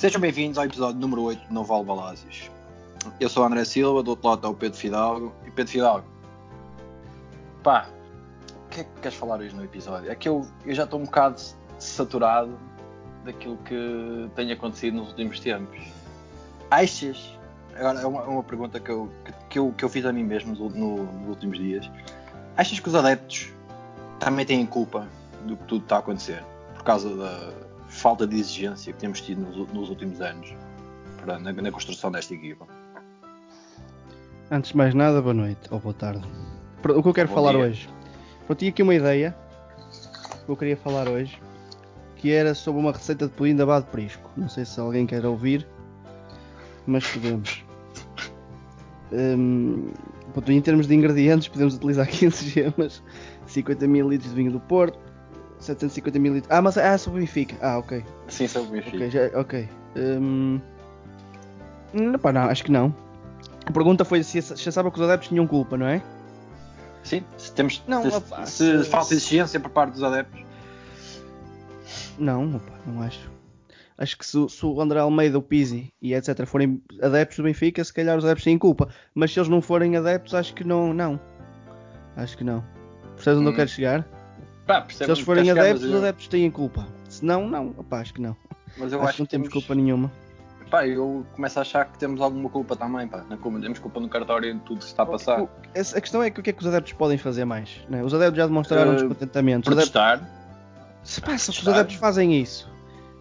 Sejam bem-vindos ao episódio número 8 de Não Vale Balásios. Eu sou o André Silva, do outro lado está o Pedro Fidalgo. E Pedro Fidalgo, pá, o que é que queres falar hoje no episódio? É que eu, eu já estou um bocado saturado daquilo que tem acontecido nos últimos tempos. Achas, agora é uma, é uma pergunta que eu, que, que, eu, que eu fiz a mim mesmo no, no, nos últimos dias. Achas que os adeptos também têm culpa do que tudo está a acontecer? Por causa da falta de exigência que temos tido nos, nos últimos anos para, na, na, construção desta equipa. Antes de mais nada, boa noite ou boa tarde. O que eu quero Bom falar dia. hoje. Eu tinha aqui uma ideia que eu queria falar hoje, que era sobre uma receita de pudim de abado de prisco. Não sei se alguém quer ouvir, mas podemos. Um, em termos de ingredientes, podemos utilizar 15 gemas, 50 ml de vinho do Porto, 750 ml. Ah, mas ah, sobre o Benfica. Ah, ok. Sim, sobre o Benfica. Ok, já, ok. Um... Não, pá, não, acho que não. A pergunta foi se sabe que os adeptos tinham culpa, não é? Sim, se temos não, se, opa, se, se falta exigência por parte dos adeptos. Não, opa, não acho. Acho que se, se, o André Almeida, o Pizzi e etc forem adeptos do Benfica, se calhar os adeptos têm culpa. Mas se eles não forem adeptos, acho que não. não. Acho que não. Percebes onde hum. eu quero chegar? Pá, se eles forem adeptos, os adeptos têm culpa. Se não, não. Opa, acho que não. Mas eu acho, acho que não temos culpa nenhuma. Pá, eu começo a achar que temos alguma culpa também, pá. Temos culpa no cartório em tudo que se está a passar. A questão é que o que é que os adeptos podem fazer mais? Né? Os adeptos já demonstraram uh, descontentamento. Protestar. Adeptos... Se passa, os adeptos fazem isso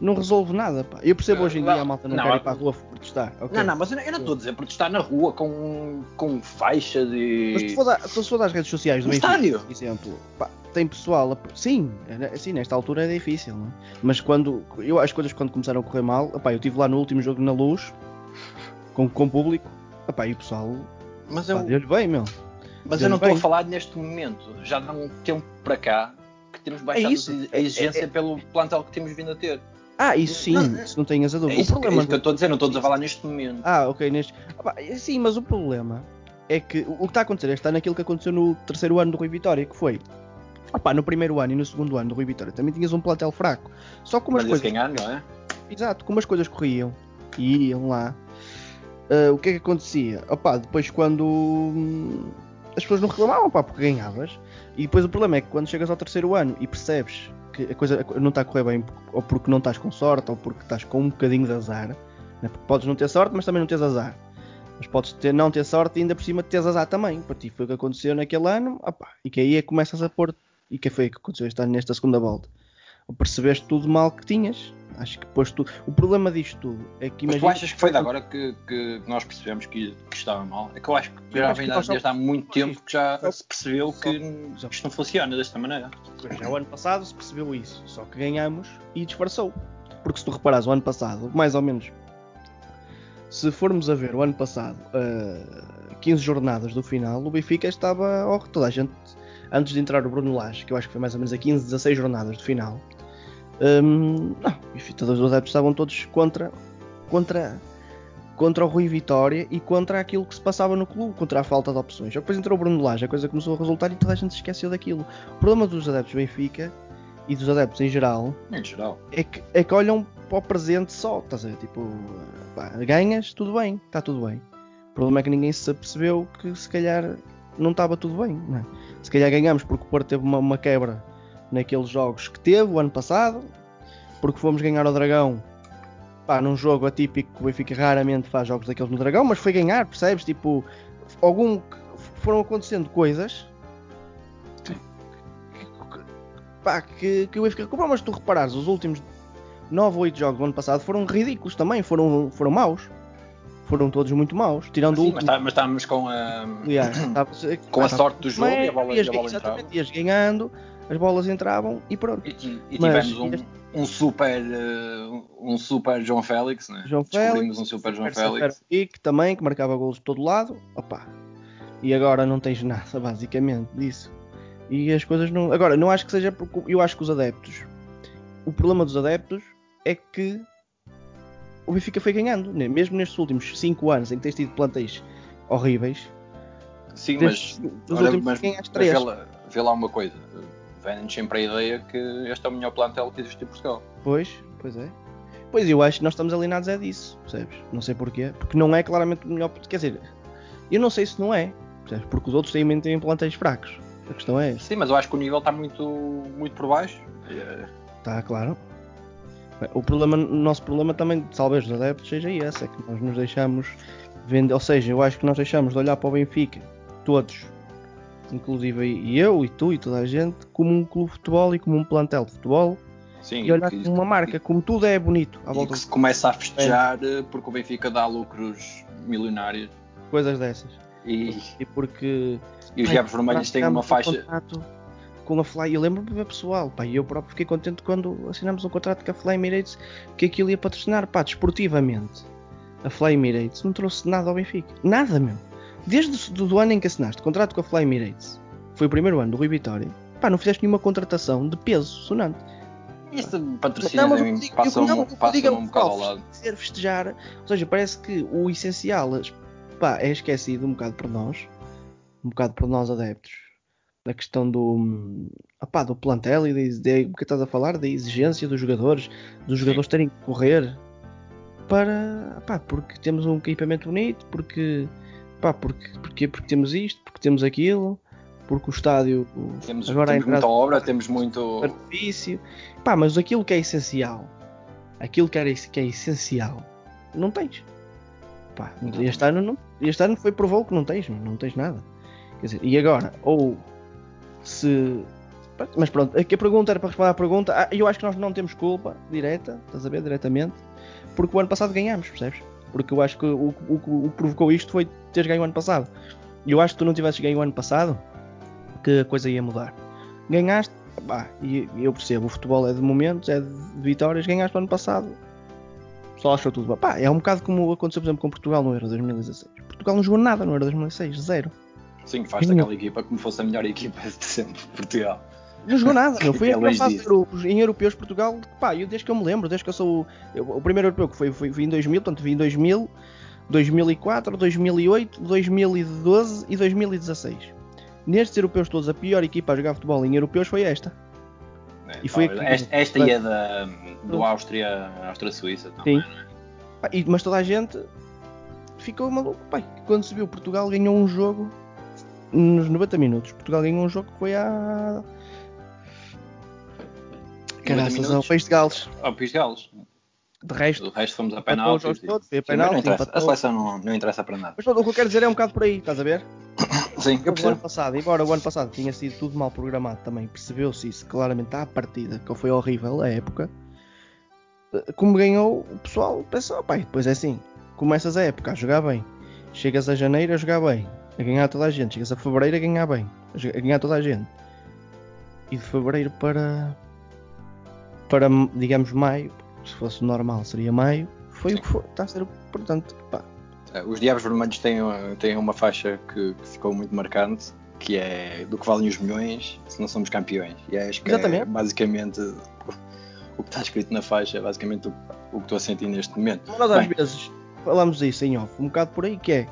não resolve nada. Pá. Eu percebo hoje em dia a malta não, não quer ir para a rua protestar. Okay. Não, não, mas eu não estou a dizer protestar na rua com, com faixas e. Mas se for, da, se for das redes sociais do estádio, por exemplo, pá, tem pessoal. A... Sim, assim, nesta altura é difícil, não é? Mas quando. Eu as coisas quando começaram a correr mal, eu estive lá no último jogo na luz, com, com público, e o pessoal. Mas eu. Deu-lhe bem, meu. Mas eu não estou a falar neste momento, já dá um tempo para cá que temos baixado é a exigência é, é, pelo plantel que temos vindo a ter. Ah, isso sim, não, isso não tenhas a dúvida. É isso, o problema é que eu estou a dizer, não estou a falar neste momento. Ah, ok, neste. sim, mas o problema é que o que está a acontecer é está naquilo que aconteceu no terceiro ano do Rui Vitória, que foi. No primeiro ano e no segundo ano do Rui Vitória também tinhas um plantel fraco. Só como as coisas. Ganhar, não é? Exato, como as coisas corriam e iam lá. Uh, o que é que acontecia? Depois quando hum, as pessoas não reclamavam, pá, porque ganhavas. E depois o problema é que quando chegas ao terceiro ano e percebes que a coisa não está a correr bem, ou porque não estás com sorte, ou porque estás com um bocadinho de azar. Né? Porque podes não ter sorte, mas também não tens azar. Mas podes ter, não ter sorte e ainda por cima teres azar também. Para ti foi o que aconteceu naquele ano, e que aí é que começas a pôr. E que foi o que aconteceu este ano nesta segunda volta. Percebeste tudo mal que tinhas. Acho que pôs tudo. O problema disto tudo é que imagina... Mas tu achas que foi de agora que, que nós percebemos que, que, estava mal? É que eu acho que já vem desde há muito tempo que já se percebeu que isto não funciona desta maneira. Já o ano passado se percebeu isso, só que ganhamos e disfarçou. Porque se tu reparares o ano passado, mais ou menos, se formos a ver o ano passado, uh, 15 jornadas do final, o Benfica estava. Oh, toda a gente, antes de entrar o Bruno Lage, que eu acho que foi mais ou menos a 15, 16 jornadas do final, um, não, enfim, todos os adeptos estavam todos contra, contra, contra o Rui Vitória e contra aquilo que se passava no clube, contra a falta de opções. Depois entrou o Bruno Lage, a coisa começou a resultar e toda a gente se esqueceu daquilo. O problema dos adeptos Benfica e dos adeptos em geral, em geral. É, que, é que olham para o presente só, estás a ver? Tipo, pá, ganhas, tudo bem, está tudo bem. O problema é que ninguém se percebeu que se calhar não estava tudo bem. É? Se calhar ganhamos porque o Porto teve uma, uma quebra naqueles jogos que teve o ano passado, porque fomos ganhar ao Dragão pá, num jogo atípico que o Benfica raramente faz jogos daqueles no Dragão, mas foi ganhar, percebes? Tipo, algum foram acontecendo coisas que, pá, que, que o Benfica comprou, mas tu reparares, os últimos 9 ou 8 jogos do ano passado foram ridículos também, foram, foram maus. Foram todos muito maus, tirando Sim, o último. Mas, estávamos com a, Aliás, com a sorte do jogo e a bola, ias, e a bola exatamente, ias ganhando, as bolas entravam e pronto. E, e, e tivemos um, um, super uh, um super João Félix, né? João Félix, um super João Félix. E que também, que marcava golos de todo lado. Opa. E agora não tens nada, basicamente, disso. E as coisas não. Agora, não acho que seja porque. Eu acho que os adeptos. O problema dos adeptos é que o Benfica foi ganhando, né? mesmo nestes últimos 5 anos em que tens tido plantéis horríveis. Sim, mas, olha, mas, mas vê, lá, vê lá uma coisa vem-nos sempre a ideia que este é o melhor plantel que existe em Portugal. Pois, pois é. Pois eu acho que nós estamos alienados é disso, percebes? Não sei porquê. Porque não é claramente o melhor. Quer dizer, eu não sei se não é, percebes? Porque os outros têm, têm plantéis fracos. A questão é essa. Sim, mas eu acho que o nível está muito, muito por baixo. Está claro. O, problema, o nosso problema também, talvez os adeptos, seja esse, é que nós nos deixamos vender, ou seja, eu acho que nós deixamos de olhar para o Benfica, todos, inclusive eu e tu e toda a gente, como um clube de futebol e como um plantel de futebol, Sim, e olhar como uma marca, como tudo é bonito à volta. E que se começa a festejar é. porque o Benfica dá lucros milionários. Coisas dessas. E, e porque. E os Diabos Vermelhos têm uma faixa. Com a Fly, eu lembro-me pessoal, pá, eu próprio fiquei contente quando assinamos um contrato com a Fly Emirates que aquilo ia patrocinar, pá, desportivamente. A Fly Emirates não trouxe nada ao Benfica, nada meu. Desde do, do ano em que assinaste contrato com a Fly Emirates, foi o primeiro ano do Rui Vitória, pá, não fizeste nenhuma contratação de peso sonante. Este patrocínio não, também passa, um, passa um bocado ao lado. Ser festejar, ou seja, parece que o essencial pá, é esquecido um bocado por nós, um bocado por nós adeptos, da questão do, opá, do plantel e de, que estás a falar, da exigência dos jogadores, dos jogadores terem que correr para, opá, porque temos um equipamento bonito, porque, opá, porque, porque, porque temos isto, porque temos aquilo porque o estádio temos, agora temos muita obra, temos muito artifício. Pá, mas aquilo que é essencial, aquilo que, era, que é essencial, não tens. Pá, este, ano não, este ano foi provou que não tens, não tens nada. Quer dizer, e agora, ou se. Mas pronto, aqui a pergunta era para responder à pergunta. Ah, eu acho que nós não temos culpa direta, estás a ver, diretamente, porque o ano passado ganhámos, percebes? Porque eu acho que o, o, o, o que provocou isto foi teres ganho o ano passado. E eu acho que tu não tivesses ganho o ano passado, que a coisa ia mudar. Ganhaste, pá, e eu percebo, o futebol é de momentos, é de vitórias, ganhaste no ano passado, só achou tudo. Pá, é um bocado como aconteceu, por exemplo, com Portugal no Euro 2016. Portugal não jogou nada no Euro 2016, zero. Sim, faz daquela equipa como fosse a melhor equipa de sempre, Portugal. Não jogou nada, não foi é a fase de grupos. Em europeus, Portugal, pá, eu, desde que eu me lembro, desde que eu sou. Eu, o primeiro europeu que foi, foi, foi em 2000, portanto, vi em 2000, 2004, 2008, 2012 e 2016 nestes europeus todos, a pior equipa a jogar futebol em europeus foi esta. É, e foi aqui, esta, esta é da, do Áustria, Áustria-Suíça também, Sim. É? Mas toda a gente ficou maluco. Pai, quando se viu Portugal ganhou um jogo nos 90 minutos. Portugal ganhou um jogo que foi a. Caraças, ao País de Gales. Ao País de Gales. De resto, o resto fomos a penalti. A seleção não, não interessa para nada. Mas o que eu quero dizer é um bocado por aí, estás a ver? Sim, eu o ano passado, embora o ano passado tinha sido tudo mal programado também, percebeu-se isso claramente à partida, que foi horrível a época. Como ganhou, o pessoal pensou, pai, depois é assim, começas a época a jogar bem, chegas a janeiro a jogar bem, a ganhar toda a gente, chegas a fevereiro a ganhar bem, a ganhar toda a gente. E de fevereiro para para digamos maio, se fosse normal seria maio, foi Sim. o que foi, está a ser portanto, pá, é, os Diabos Vermelhos têm, têm uma faixa que, que, ficou muito marcante, que é do que valem os milhões se não somos campeões. E acho que é Exatamente. é basicamente o que está escrito na faixa, é basicamente o, o que estou a sentir neste momento. Nós às vezes falamos isso em off, um bocado por aí, que é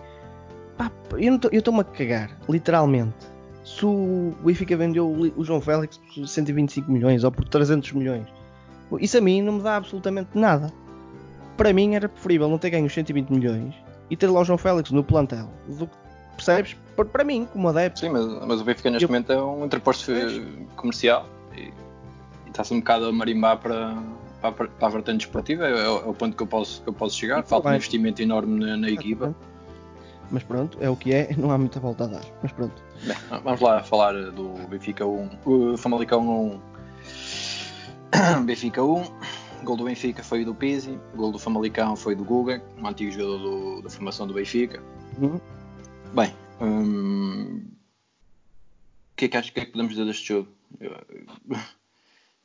pá, eu estou-me a cagar, literalmente. Se o Benfica vendeu o João Félix por 125 milhões ou por 300 milhões, isso a mim não me dá absolutamente nada. Para mim era preferível não ter ganho os 120 milhões e ter lá o João Félix no plantel. Do, percebes? Para mim, como adepto. Sim, mas, mas o Benfica neste eu... momento é um interposto comercial e, e está-se um bocado a marimbar para, para, para a vertente esportiva. É, é, o ponto que eu posso, que eu posso chegar. Falta um investimento enorme na, na equipa. Mas pronto, é o que é, não há muita volta a dar. Mas pronto. Vamos lá falar do Benfica 1, o Famalicão 1, Benfica 1. O gol do Benfica foi do Pizzi, o gol do Famalicão foi do Guga, um antigo jogador do, da formação do Benfica. Uhum. Bem, hum, o que é que acho que, é que podemos dizer deste jogo? Eu,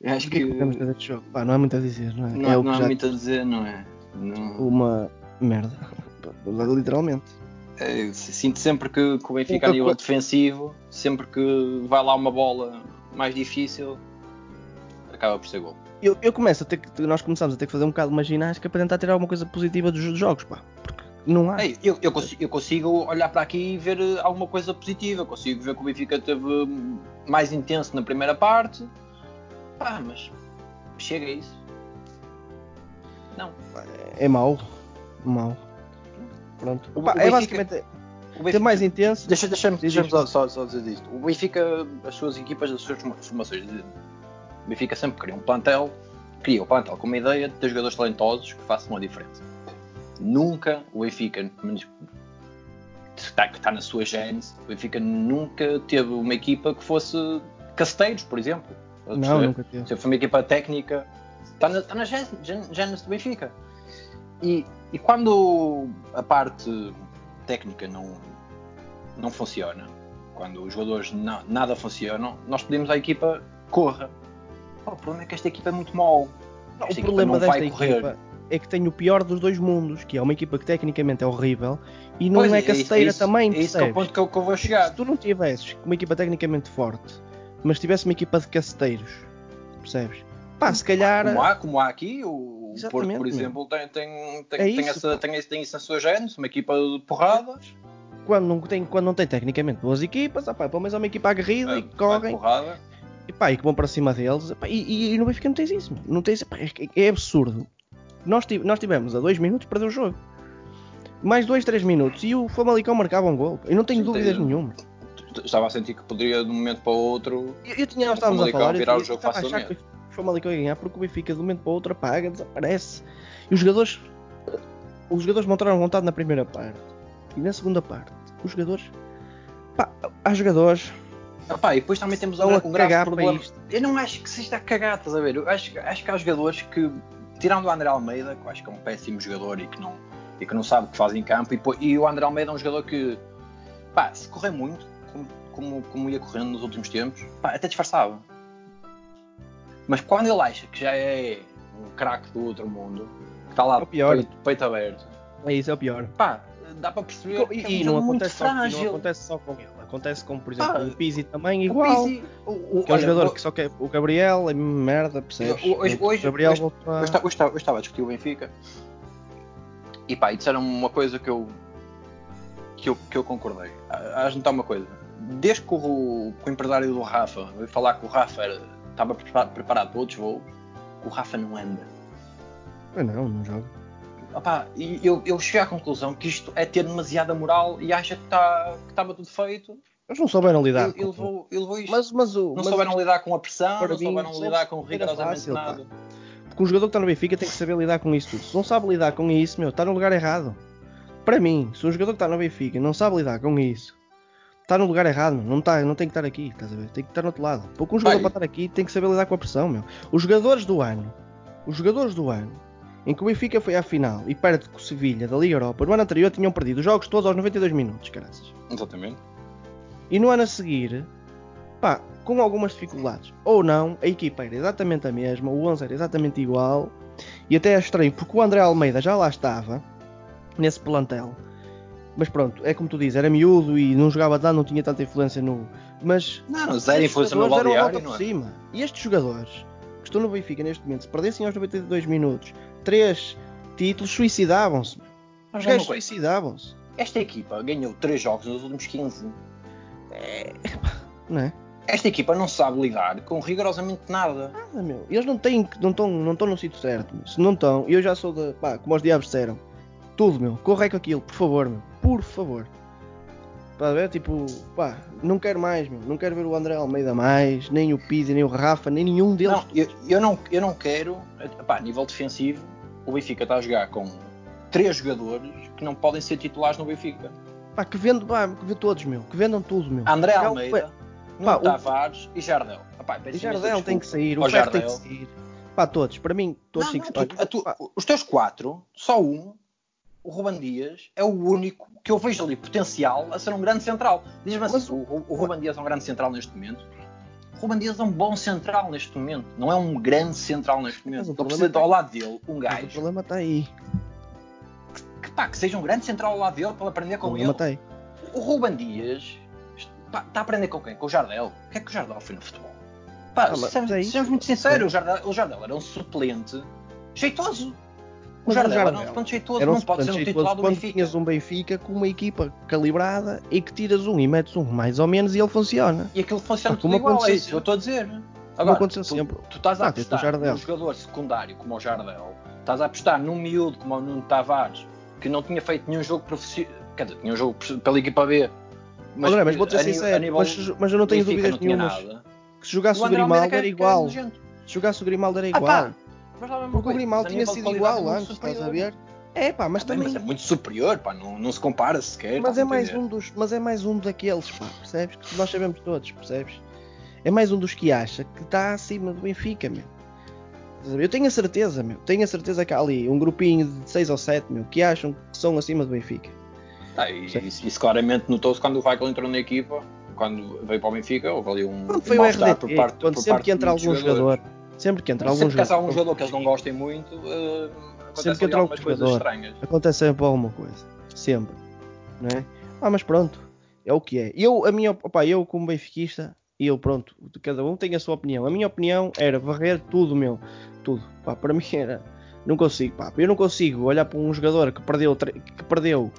eu acho que, que, podemos dizer deste jogo? Pá, não há muito a dizer, não é? Não, é não há já... muito a dizer, não é? Não... Uma merda, literalmente. É, sinto sempre que, que o Benfica a nível defensivo, sempre que vai lá uma bola mais difícil, acaba por ser gol eu, eu começo a ter que, nós começamos a ter que fazer um bocado de uma ginástica para tentar tirar alguma coisa positiva dos jogos, pá. Porque não há. Ei, eu, eu, consigo, eu, consigo, olhar para aqui e ver eh, alguma coisa positiva. Consigo ver que o Benfica teve mais intenso na primeira parte. Pá, mas chega a isso. Não. É mau. Mau. Pronto. O- Pá, o é Benfica- basicamente O ter mais intenso. Deixa, deixa-me deixa só, só, só dizer isto. O Benfica, as suas equipas, as suas forma- formações, de- o Benfica sempre cria um plantel, cria o plantel com uma ideia de ter jogadores talentosos que façam a diferença. Nunca o Benfica, que está, que está na sua gênese, o Benfica nunca teve uma equipa que fosse casteiros, por exemplo. Não, perceber? nunca teve. Sempre foi uma equipa técnica. Está na, está na gênese, gên- gênese do Benfica. E, e quando a parte técnica não, não funciona, quando os jogadores na- nada funcionam, nós pedimos à equipa corra. Pá, o problema é que esta equipa é muito mau. Não, o problema desta equipa é que tem o pior dos dois mundos, que é uma equipa que tecnicamente é horrível e não Pois, é isso- casteira isso- também, É isso é o ponto que eu, que eu vou chegar. Se tu não tivesses uma equipa tecnicamente forte, mas tivesse uma equipa de casteiros, percebes? Pá, se calhar. Como há, como há aqui, o Porto, Exatamente, por meu. exemplo, tem, tem, tem, É tem, isso, essa, pá. tem, tem isso na sua gênese, uma equipa de porradas, Quando não tem, quando não tem tecnicamente boas equipas, ah, pá, pelo menos é uma equipa aguerrida eh, e de correm porrada. e, pá, e que vão para cima deles. Epá, e, e, e no Benfica não tens isso, não tens, epá, é, é absurdo. Nós, tive- nós tivemos a 2 minutos para perder o jogo. Mais 2, 3 minutos e o Famalicão marcava um gol. Eu não tenho Sim, dúvidas tem- nenhuma. Estava a sentir que poderia de um momento para o outro. Eu, eu tinha, nós O estávamos a falar, eu, virar o eu jogo a achar facilmente. Que o Famalicão ia ganhar porque o Benfica de um momento para o outro apaga, desaparece. E os jogadores, os jogadores mostraram vontade na primeira parte e na segunda parte. Os jogadores, pá, há jogadores Epá, e depois também temos um, um grave problema. Eu não acho que seja a cagar, estás a ver? Eu acho, acho que há jogadores que, tirando o André Almeida, que eu acho que é um péssimo jogador e que não, e que não sabe o que faz em campo, e, e o André Almeida é um jogador que, pá, se correr muito, como, como, como ia correndo nos últimos tempos, pá, até disfarçava. Mas quando ele acha que já é um craque do outro mundo, que está lá É o peito, peito aberto, é isso, é o pior. pá, dá para perceber E, que é e não, acontece só, não acontece só com ele. Acontece com, por exemplo, Pá, o Pizzi também O igual. Pizzi- o- o- que é um olha, jogador vou- que só quer. O Gabriel é merda, percebes? Hoje- o hoje- Gabriel hoje- voltou a- Eu, esta- eu estava, eu estava a discutir o Benfica e pá, e disseram uma coisa que eu, que eu, que eu concordei. Há de notar uma coisa. Desde que o, que o empresário do Rafa veio falar que o Rafa era- estava prepa- preparado para outros voos, o Rafa não anda. Ah, não, não joga. Opá, e eu, eu cheguei à conclusão que isto é ter demasiada moral e acha que está que estava tudo feito. Eles não souberam lidar. ele, com- levou, ele levou isto. mas, mas o. não mas souberam isto- lidar com a pressão, não mim, souberam lidar com rigorosamente fácil, pá. nada. Porque um jogador que está no Benfica tem que saber lidar com isso tudo. Se não sabe lidar com isso, meu, está no lugar errado. Para mim, se um jogador que está no Benfica não sabe lidar com isso, está no lugar errado, meu. Não, está, não tem que estar aqui, estás a ver? Tem que estar no outro lado. Porque um jogador Vai. para estar aqui tem que saber lidar com a pressão, meu. Os jogadores do ano, os jogadores do ano, em que o Benfica foi à final e perde com o Sevilha da Liga Europa, no ano anterior tinham perdido os jogos todos aos 92 minutos, caraças. Exatamente. E no ano a seguir, pá, com algumas dificuldades ou não, a equipa era exatamente a mesma, o 11 era exatamente igual. E até é estranho, porque o André Almeida já lá estava, nesse plantel. Mas pronto, é como tu dizes, era miúdo e não jogava tanto, não tinha tanta influência no. Mas Não, zero influência no balneário, não por é? cima. E estes jogadores que estão no Benfica neste momento, se perdessem aos 92 minutos, três títulos, suicidavam-se. Os gajos suicidavam-se. Esta equipa ganhou 3 jogos nos últimos 15. Não é? Esta equipa não sabe lidar com rigorosamente nada. Nada, meu. Eles não têm, não estão não estão no sítio certo. meu. Se não estão, eu já sou da. Pá, como os diabos disseram. Tudo, meu. Corre com aquilo, por favor, meu. Por favor. Para ver, tipo, pá, não quero mais, meu. Não quero ver o André Almeida mais, nem o Pizzi, nem o Rafa, nem nenhum deles. Não, eu, eu não, eu não quero. Epá, a nível defensivo, o Benfica está a jogar com 3 jogadores que não podem ser titulares no Benfica. Pá, que vendo, pá, que vê todos, meu. Que vendam tudo, meu. André o- Almeida, Pá, Nuno o- Tavares e Jardel. Epá, O peço Jardel tem que sair, o Ferro tem que Jardel. sair. Pá, todos. Para mim, todos Não, têm que não, sair. tu- tu- Pá, os teus quatro, só um, o Ruban Dias, é o único que eu vejo ali potencial a ser um grande central. Diz-me assim, o, o, o Ruban Dias é um grande central neste momento. O Ruban Dias é um bom central neste momento. Não é um grande central neste momento. o problema preciso é- ao lado dele um mas o gajo problema está aí. que, pá, que seja um grande central ao lado dele para aprender O com problema ele. está aí. O Ruban Dias pá, está a aprender com quem? Com o Jardel. O que é que o Jardel foi no futebol? Pá, Ah, sejamos, é sejamos muito sinceros, o Jardel, o Jardel era um suplente jeitoso. O Mas o Jardel, era um Jardel Era um não pode ser um titular do quando Benfica. tinhas um Benfica com uma equipa calibrada e que tiras um e metes um mais ou menos e ele funciona. E aquilo funciona Ah, tudo como igual, é aconteceu isso que eu estou a dizer. Como Agora, aconteceu tu, sempre. tu estás a Ah, o apostar num jogador secundário como o Jardel estás a apostar num miúdo como o Nuno Tavares, que não tinha feito nenhum jogo profissional, quer dizer, tinha um jogo pela equipa B. André, mas vou ser sincero, mas, mas eu não tenho dúvidas nada. Que se jogasse o, Almeida Grimaldo era igual. Se jogasse o Grimaldo era Ah, igual. pá, é Porque o Grimaldo tinha sido igual antes, estás a ver? É pá, mas bem, também. mas é muito superior, pá, não, não se compara sequer. Mas estás é mais um dos, mas é mais um daqueles, pá, percebes? Que nós sabemos todos, percebes? É mais um dos que acha que está acima do Benfica, meu. Eu tenho a certeza, meu. Tenho a certeza que há ali um grupinho de 6 ou 7, meu, que acham que são acima do Benfica. Ah, e isso, isso claramente notou-se quando o Weigl entrou na equipa, quando veio para o Benfica, houve ali um, Quando foi um o RDT, por parte, quando por sempre parte que entra algum jogadores. jogador, sempre que entra algum sempre que há algum jogador, jogador que eles não gostem muito, uh, acontecem que entra algum coisas jogador. estranhas. acontece sempre alguma coisa. Sempre. Não é? Ah, mas pronto. É o que é. Eu, a minha, opa, eu como benfiquista, eu pronto, cada um tem a sua opinião. A minha opinião era varrer tudo, meu. Tudo. Pá, para mim era. Não consigo, pá. Eu não consigo olhar para um jogador que perdeu, que perdeu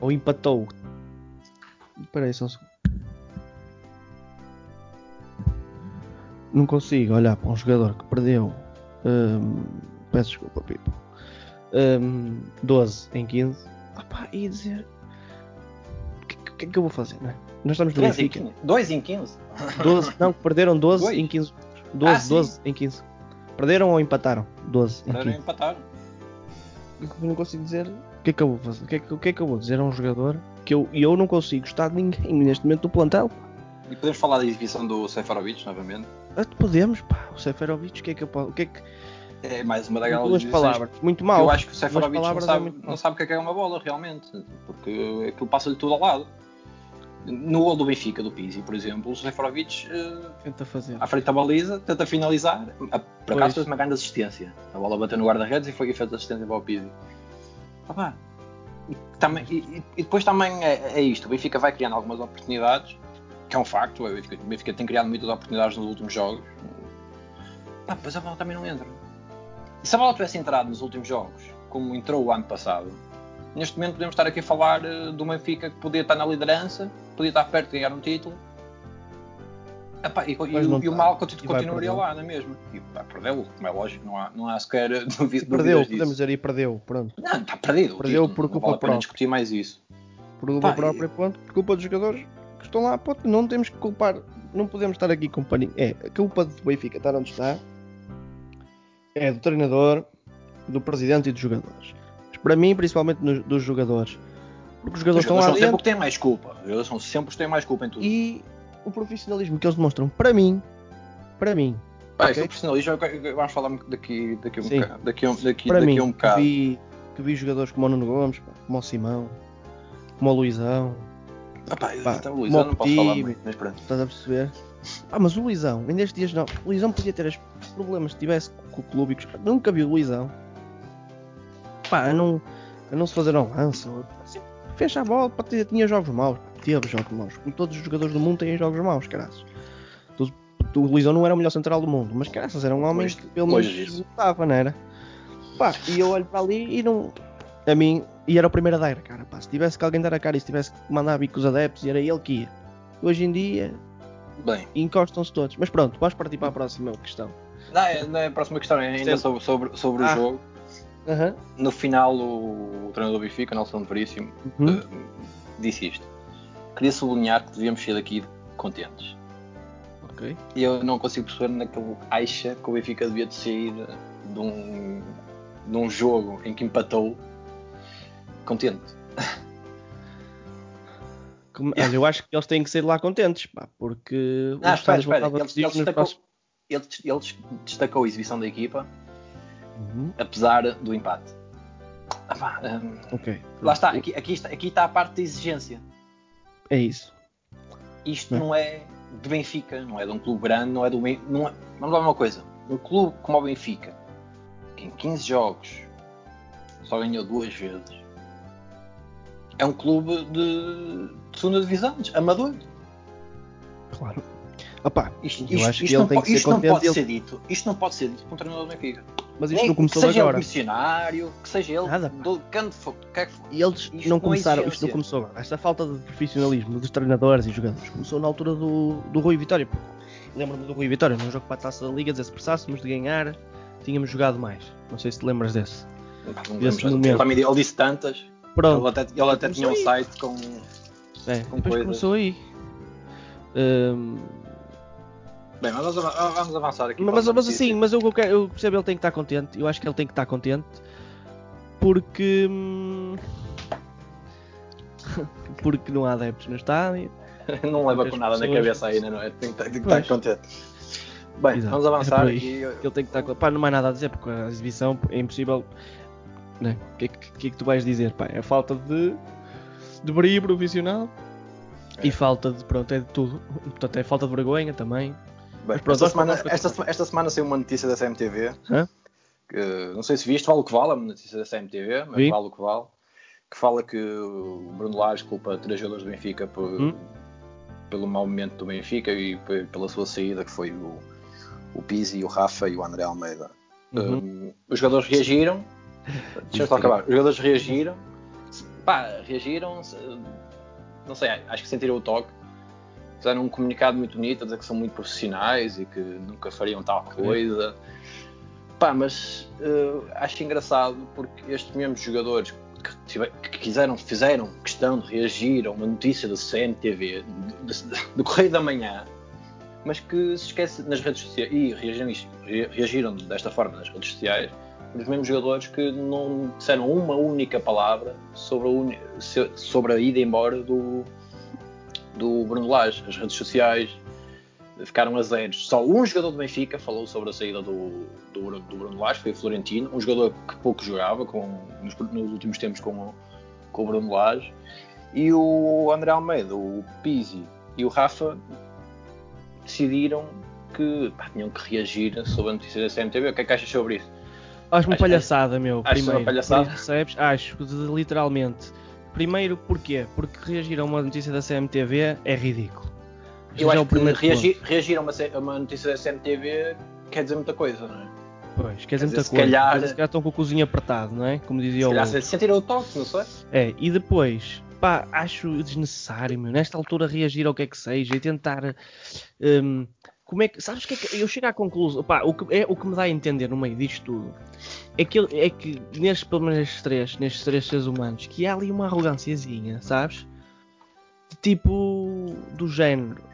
ou empatou. Espera aí só um segundo. Não consigo olhar para um jogador que perdeu. hum, peço desculpa, Pipo. hum, 12 em 15. Opá, e dizer. O que, que é que eu vou fazer, não é? Nós estamos no 3 em Benfica. 15. 2 em 15? 12, não, perderam 12 Dois? em 15. 12, Ah, sim. 12 em 15. Perderam ou empataram? 12 em Para 15. empatar. Eu não consigo dizer. O que é que eu vou fazer? O que é que, que, é que eu vou dizer a um jogador que eu, eu não consigo gostar de ninguém neste momento do plantel? E podemos falar da exibição do Seferovic novamente. Ah, Podemos, pá. O Seferovic, o que é que eu posso. O que é que. É mais uma daquelas duas palavras. Muito mal. Eu acho que o Seferovic não é sabe, mal. não sabe o que é que é uma bola realmente, porque aquilo passa-lhe tudo ao lado. No gol do Benfica, do Pizzi, por exemplo, o Seferovic eh, Tenta fazer. à frente da baliza, tenta finalizar. A- Por acaso fez uma grande assistência. A bola bateu no guarda-redes e foi e fez assistência para o Pizzi. Ah, pá. E, também, e- e depois também é, é isto: o Benfica vai criando algumas oportunidades, que é um facto. O Benfica, tem criado muitas oportunidades nos últimos jogos. Pá, depois a bola também não entra. E se a bola tivesse entrado nos últimos jogos, como entrou o ano passado, neste momento podemos estar aqui a falar eh, do Benfica que podia estar na liderança, podia estar perto de ganhar um título. Epá, e, e Mas o- não e o está. mal continu- E continuaria lá, não é mesmo? E vai perdê-lo, como é lógico, não há, não há sequer dúvidas perdeu, disso. podemos dizer aí, perdeu. Pronto. Não, está perdido. Perdeu título, por não culpa vale pena própria. discutir mais isso. Por culpa Pá, própria, ponto. Por culpa dos jogadores estão lá. Não temos que culpar. Não podemos estar aqui com paninho. É, a culpa do Benfica estar onde está é do treinador, do presidente e dos jogadores. Mas para mim, principalmente dos jogadores. Porque os jogadores Os estão jogadores lá são sempre que têm mais culpa. Os jogadores são sempre os que têm mais culpa em tudo. e o profissionalismo que eles demonstram, para mim, para mim, Pá, ok. isso do profissionalismo, vamos falar daqui, daqui, um Sim. bocado, daqui, daqui, para daqui mim, um bocado. que vi, que vi jogadores como o Nuno Gomes, como o Simão, como o Luizão, Ah, pá, então, Luís, eu não Mopti, falar muito, mas pronto. Estás a perceber? Ah, mas o Luizão, ainda estes dias não. O Luizão podia ter os problemas que tivesse com o clube. Nunca vi o Luizão. Pá, a não, a não se fazer um lance. Fecha a bola, pá, tinha- tinha jogos maus. Teve jogos maus. Como todos os jogadores do mundo têm jogos maus, tu- O Luizão não era o melhor central do mundo, mas caraças, era um homem que pelo menos lutava, não era? Pá, e eu olho para ali e não. A mim, e era o primeiro a dar a cara, pá. Se tivesse que alguém dar a cara e se tivesse que mandar bicos adeptos, era ele que ia. Hoje em dia, Bem, encostam-se todos. Mas pronto, vamos partir para a próxima questão. não, é, não é a próxima questão, é ainda sobre, sobre, sobre Ah. o jogo. Aham. No final, o, o treinador do Benfica, Nelson Veríssimo, Uhum. eh, disse isto. Queria sublinhar que devíamos sair daqui contentes. Ok. E eu não consigo perceber naquele acha que o Benfica devia de sair de um, de um jogo em que empatou contente. Como- eu acho que eles têm que sair lá contentes, pá, porque Ah, os espera, espera. Ele, destacou, próximos- ele, ele destacou a exibição da equipa, Uhum. apesar do empate. Ah, pá, hum, Ok. lá está aqui, aqui está, aqui está a parte da exigência. É isso. Isto É. não é de Benfica, não é de um clube grande, não é do. Não é, vamos lá uma coisa: um clube como o Benfica, que em 15 jogos só ganhou duas vezes, é um clube de, de segunda divisão, amador. Claro. Opa, Isto, eu isto- acho que isto ele não, tem que ser isto não pode ser dito. Isto não pode ser dito por um treinador do Benfica. Mas isto Nem não que começou seja agora. ele missionário, que seja ele Nada, do canto que é que for. E eles Isto não não é começaram, isto não começou agora. Esta falta de profissionalismo dos treinadores e jogadores começou na altura do, do Rui Vitória. Lembro-me do Rui Vitória num jogo para a taça da Liga, dizer se precisássemos de ganhar, tínhamos jogado mais. Não sei se te lembras desse. Pá, não Desse momento. ele disse tantas. Pronto. Ele até, ele até tinha um aí. site com. É, com depois coisas. começou aí. Hum, Bem, mas vamos, ava- vamos avançar aqui. mas, mas, assim, mas eu, quero- eu percebo ele tem que estar contente. Eu acho que ele tem que estar contente porque hum, porque não há adeptos no estádio. não leva com nada na pessoas- cabeça ainda, não é? Tem que, tem que estar contente. Bem, Exato, vamos é avançar aí. aqui. Ele tem que estar. Pá, não há nada a dizer porque a exibição é impossível. Né? O que, é que, que é que tu vais dizer? Pá, é falta de de brilho profissional É. e falta de pronto é de tudo. Portanto é falta de vergonha também. Bem, pronto, esta, semana, esta, esta semana saiu uma notícia da CMTV. Que, não sei se viste, vale o que vale, é uma notícia da CMTV, mas Vi. vale o que vale. Que fala que o Bruno Lage culpa três jogadores do Benfica por- Hum. pelo mau momento do Benfica e pe- pela sua saída, que foi o, o Pizzi, o Rafa e o André Almeida. Uhum. Um, os jogadores reagiram. Deixa eu só acabar. Os jogadores reagiram. Pá, reagiram. Não sei, acho que sentiram o toque. Fizeram um comunicado muito bonito a dizer que são muito profissionais e que nunca fariam tal coisa. Pá, mas eh, acho engraçado porque estes mesmos jogadores que, que quiseram, fizeram questão de reagir a uma notícia da CMTV, do, Correio da Manhã, mas que se esquece nas redes sociais e reagiram, reagiram desta forma nas redes sociais os mesmos jogadores que não disseram uma única palavra sobre a, uni- sobre a ida embora do, do Bruno Lage. As redes sociais ficaram a zeros. Só um jogador do Benfica falou sobre a saída do, do, do Bruno Lage, foi o Florentino, um jogador que pouco jogava com, nos, nos últimos tempos com, o- com o Bruno Lage. E o André Almeida, o Pizzi e o Rafa decidiram que pá, tinham que reagir sobre a notícia da CMTV. O que é que achas sobre isso? Acho uma palhaçada, meu. acho primeiro, uma palhaçada? Percebes? Acho, literalmente. Primeiro, porquê? Porque reagir a uma notícia da CMTV é ridículo. Eu é acho o que reagir, reagir a, uma, a uma notícia da CMTV quer dizer muita coisa, não é? Pois, quer dizer muita se coisa. calhar- Se calhar estão com o cozinho apertado, não é? Como dizia Se o calhar se sentiram o toque, não sei. É, e depois, pá, acho desnecessário, meu, nesta altura reagir ao que é que seja e tentar. hum, como é que. Sabes o que é que. Eu chego à conclusão. Pá, o que, é, o que me dá a entender no meio disto tudo é que, é que nestes, pelo menos nestes três, nestes três seres humanos, que há ali uma arrogânciazinha, sabes? De tipo. do género.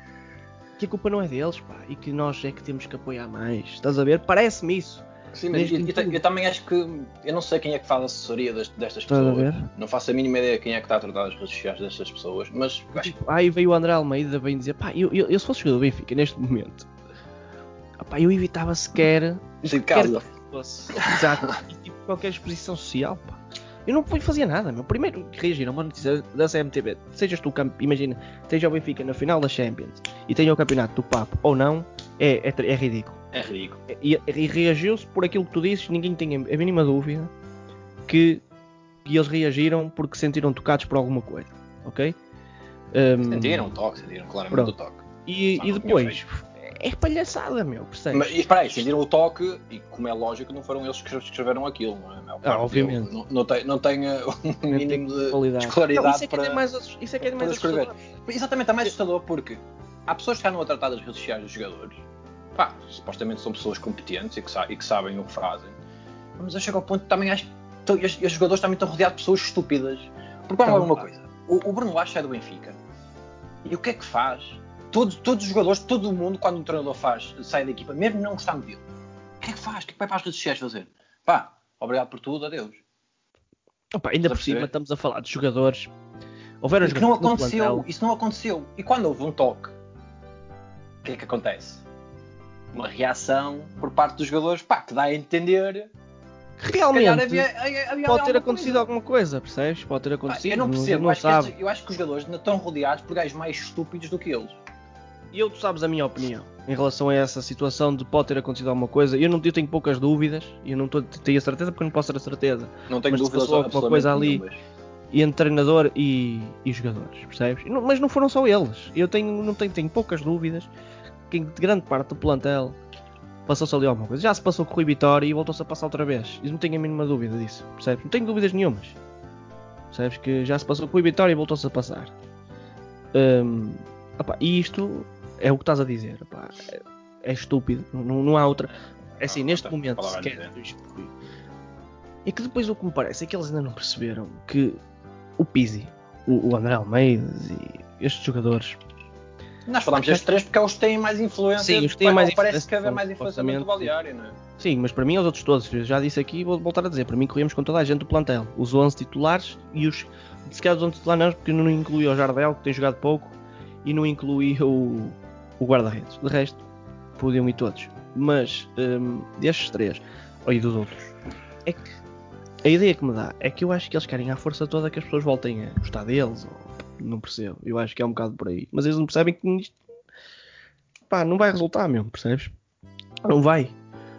Que a culpa não é deles, pá, e que nós é que temos que apoiar mais. Estás a ver? Parece-me isso. Sim, mas eu, eu, também acho que. Eu não sei quem é que faz a assessoria dest- destas Estás a pessoas. Não faço a mínima ideia quem é que está a tratar as redes sociais destas pessoas, mas acho Tipo, aí veio o André Almeida bem dizer, pá, eu, eu, eu se fosse jogador do Benfica neste momento, ah, pá, eu evitava sequer saí de casa. Exato. E, tipo, qualquer exposição social, pá. Eu não fazia nada, meu. Primeiro reagir a uma notícia da CMTV, sejas tu, imagina, esteja o Benfica na final da Champions e tenha o campeonato do Papo ou não, é, é, é ridículo. É ridículo. E, e reagiu-se por aquilo que tu dizes, ninguém tem a mínima dúvida que, que eles reagiram porque se sentiram tocados por alguma coisa, ok? Um, Sentiram o toque, sentiram claramente Pronto. o toque. E, e depois, é palhaçada, meu, percebes? Mas e espera aí, sentiram o toque e, como é lógico, não foram eles que escreveram aquilo, não é? A maior parte obviamente. deles Não, não tem, não tem uh, um mínimo de Qualidade. escolaridade Não, isso é que para. é mais, isso é que é para mais escrever. assustador. Exatamente, é mais assustador porque há pessoas que andam a tratar das redes sociais dos jogadores. Pá, supostamente são pessoas competentes e que, sa- e que sabem o que fazem. Mas eu chego ao ponto que também acho que estes jogadores também estão rodeados de pessoas estúpidas. Porque vamos lá uma coisa: o, o Bruno Lage é do Benfica. E o que é que faz? Todos, todos os jogadores, todo o mundo, quando um treinador faz, sai da equipa, mesmo não gostando dele, o que é que faz? O que é que vai para as redes sociais fazer? Pá, obrigado por tudo, adeus. Opa, ainda por cima estamos a falar de jogadores. Houveram que não aconteceu, plantel. isso não aconteceu. E quando houve um toque, o que é que acontece? Uma reação por parte dos jogadores, pá, que dá a entender realmente havia, havia, havia pode ter acontecido coisa. alguma coisa, percebes? Pode ter acontecido. eu não percebo, não eu acho, estes- eu acho que os jogadores ainda estão rodeados por gajos mais estúpidos do que eles. E eu, tu sabes a minha opinião em relação a essa situação de pode ter acontecido alguma coisa. Eu, não, eu tenho poucas dúvidas, e eu não tô, tenho a certeza porque eu não posso ter a certeza. Não tenho Mas dúvidas passou alguma coisa ali- nenhumas. E entre treinador e, e jogadores, percebes? Não- mas não foram só eles. Eu tenho, não tenho, tenho poucas dúvidas que em grande parte do plantel passou-se ali alguma coisa. Já se passou com o Rui Vitória e voltou-se a passar outra vez. E não tenho a mínima dúvida disso, percebes? Não tenho dúvidas nenhumas. Percebes que já se passou com o Rui Vitória e voltou-se a passar. Hum, opá, e isto é o que estás a dizer. opá, é, estúpido. Não, não há outra. É assim, Ah, neste então, momento, palavra se a quer. dizer. É que depois o que me parece é que eles ainda não perceberam que o Pizzi, o, o André Almeida e estes jogadores. Nós falámos destes três porque é os que têm mais influência. Sim, os que têm mais Parece que haver mais influência do balneário, não é? Sim, mas para mim os outros todos, eu já disse aqui e vou voltar a dizer, para mim corríamos com toda a gente do plantel. Os 11 titulares e os. Se calhar os 11 titulares não, porque não inclui o Jardel, que tem jogado pouco, e não inclui o, o guarda-redes. De resto, podiam ir todos. Mas hum, destes três, ou e dos outros, é que a ideia que me dá é que eu acho que eles querem à força toda que as pessoas voltem a gostar deles, ou não percebo. Eu acho que é um bocado por aí. Mas eles não percebem que isto pá, não vai resultar mesmo, percebes? Não vai.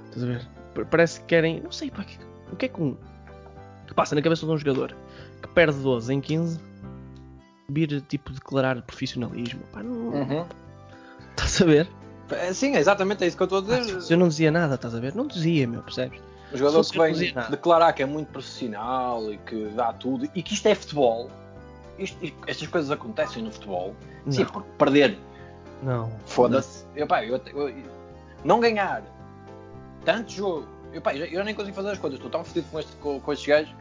Estás a ver? Pa- Parece que querem. Não sei pá, o que é que um. que passa na cabeça de um jogador que perde 12 em 15 vir tipo declarar profissionalismo. Pá, não. Uhum. Estás a ver? É, Sim, é exatamente é isso que eu estou a dizer. Se eu não dizia nada, estás a ver? Não dizia, meu, percebes? O jogador que eu, vem não declarar que é muito profissional e que dá tudo e que isto é futebol. Isto- isto- estas coisas acontecem no futebol. Sim, Não, porque perder, não. foda-se. Eu, pá, eu, eu- não ganhar tanto jogo. Eu, pá, eu, eu nem consigo fazer as coisas. Estou tão fodido com, este, com, com estes gajos.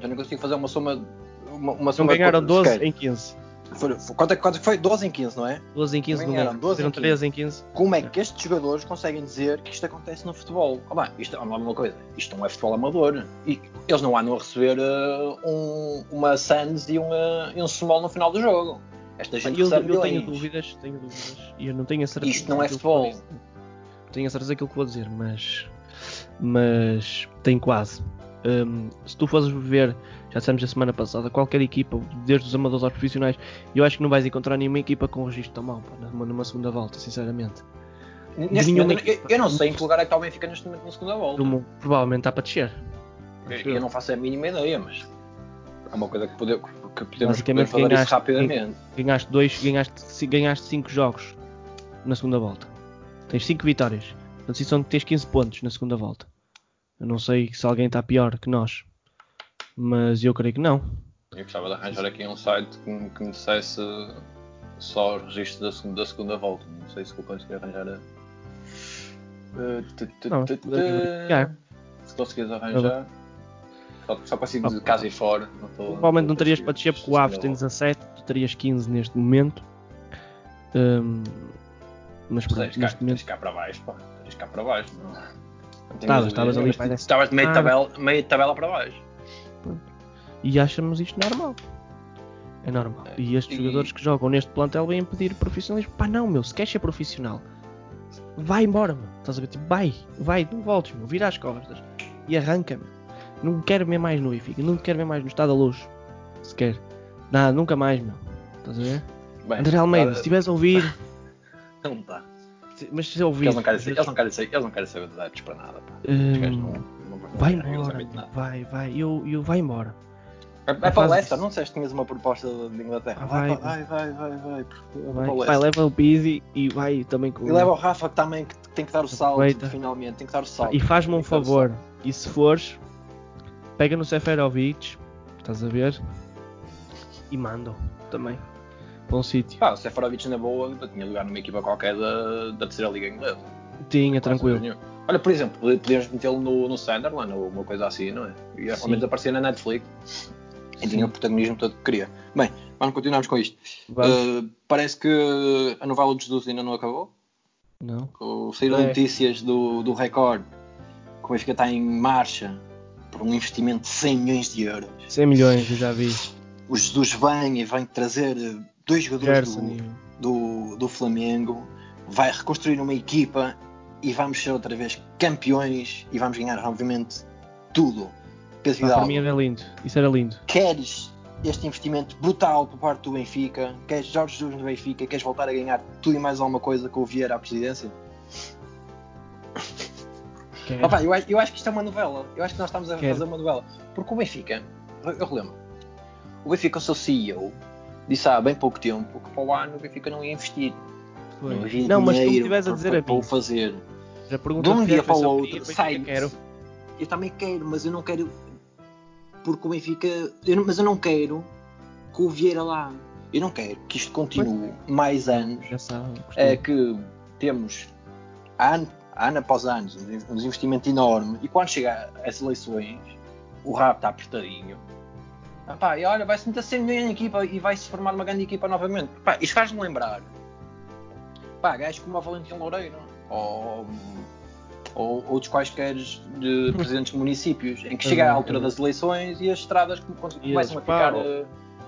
Já nem consigo fazer uma soma. Uma, uma Não soma de ganharam contas 12 sequer. em 15. Foi- quanto, é, quanto é foi? 12 em 15, não é? 12 em 15 não ganharam. 12 em Fizeram 13 em 15. Como é que estes jogadores conseguem dizer que isto acontece no futebol? Ah, bem, isto é uma coisa, isto não é futebol amador. E eles não andam a receber eh, um- uma Suns e, uma, e um Small no final do jogo. Esta gente Eu, eu tenho dúvidas, tenho dúvidas. E eu não tenho a certeza. Isto não é futebol. Tenho a certeza daquilo que vou dizer, mas. Mas. Tenho quase. Hum, se tu fores ver, já dissemos a semana passada, qualquer equipa, desde os amadores aos profissionais, eu acho que não vais encontrar nenhuma equipa com um registro tão mau numa, numa segunda volta, sinceramente. Neste momento, eu, eu não sei em que lugar é que está o Benfica neste momento na segunda volta. Provavelmente está para descer. Eu, eu não faço a mínima ideia, mas é uma coisa que, pode, que podemos poder falar isso ganhaste- rapidamente. Ganhaste dois, ganhaste, ganhaste 5 jogos na segunda volta. Tens 5 vitórias. Portanto, isso são tens 15 pontos na segunda volta. Eu não sei se alguém está pior que nós. Mas eu creio que não. Eu gostava de arranjar aqui um site que, me- que me dissesse só o registro da segunda, da segunda volta. Não sei se vou conseguir arranjar. a- Uh, tu, Não. Se conseguires arranjar. Só, só consigo de casa e fora. Não tô, Provavelmente não tô terias para descer porque o Aves tem volta. 17, tu terias 15 neste momento. Hum, mas pronto, Tens cá, neste tens momento. cá para baixo, pá. Tens cá para baixo. Não, não tenho Estavas, estavas ali para Estavas de meio, Ah. de tabela, meio de tabela para baixo. E achamos isto normal. É normal. É, E estes e- jogadores que jogam neste plantel vêm pedir profissionalismo. Pá, não, meu, se queres ser profissional, vai embora, meu. Estás a ver? Tipo, vai, vai, não voltes, meu. Vira as costas e arranca, meu. Não quero ver mais no Benfica, não quero ver mais no Estado da Luz. Se quer. Nada, nunca mais, meu. Estás a ver? Bem, André Almeida, ah, se estiveres a ouvir, Não dá. Se- mas se ouvir. Eles não querem eles não querem eles não querem ser adeptos para nada. Pá. hum, vai embora, vai, vai, eu, eu vai embora. É, é para Leicester, não disseste que tinhas uma proposta de Inglaterra? Ah, vai, vai, vai, vai, vai, Vai, vai, leva o Pizzi e vai também com E leva o Rafa que também que tem que dar o salto, finalmente, tem que dar o salto. E faz-me um favor, e se fores, pega no Seferovic, estás a ver? E manda também para um sítio. Pá, o Seferovic na boa tinha lugar numa equipa qualquer da, da terceira liga inglesa. Tinha, tranquilo. Olha, por exemplo, podíamos metê-lo no, no Sunderland ou uma coisa assim, não é? E ao Sim. menos aparecia na Netflix e tinha o protagonismo todo que queria. Bem, vamos continuarmos com isto. Uh, parece que a novela de Jesus ainda não acabou. Não? O- Saíram É. notícias do, do Record que o Benfica está em marcha por um investimento de 100 milhões de euros. 100 milhões, eu já vi. O Jesus vem e vem trazer dois jogadores do, do, do Flamengo, vai reconstruir uma equipa e vamos ser outra vez campeões e vamos ganhar, obviamente, tudo. Pedro Pá, para Vidal, mim era lindo. Isso era lindo. queres este investimento brutal por parte do Benfica? Queres Jorge Jesus no Benfica? Queres voltar a ganhar tudo e mais alguma coisa com o Vieira à presidência? Opa, eu, acho- eu acho que isto é uma novela. Eu acho que nós estamos a Quero. fazer uma novela. Porque o Benfica, eu, eu relembro, o Benfica, o seu CEO, disse há bem pouco tempo que para o ano o Benfica não ia investir. Foi. Não havia Não, mas tu estivesse a dizer para, a para mim, o fazer. pergunta De um dia fizeste para o outro, sai. quero. Eu também quero, mas eu não quero. Porque o Benfica. eu mas eu não quero que o Vieira lá. Eu não quero que isto continue mais anos. Já sabe. É que temos. Ano- ano após ano, um desinvestimento enorme, e quando chega às eleições, o rabo está apertadinho. Ah, pá, e olha, vai-se meter 100 milhões na equipa e vai-se formar uma grande equipa novamente. Pá, isto faz-me lembrar pá, gajos como o Valentim Loureiro ou, ou outros quaisquer de presidentes de municípios, em que chega à altura das eleições e as estradas começam a ficar uh,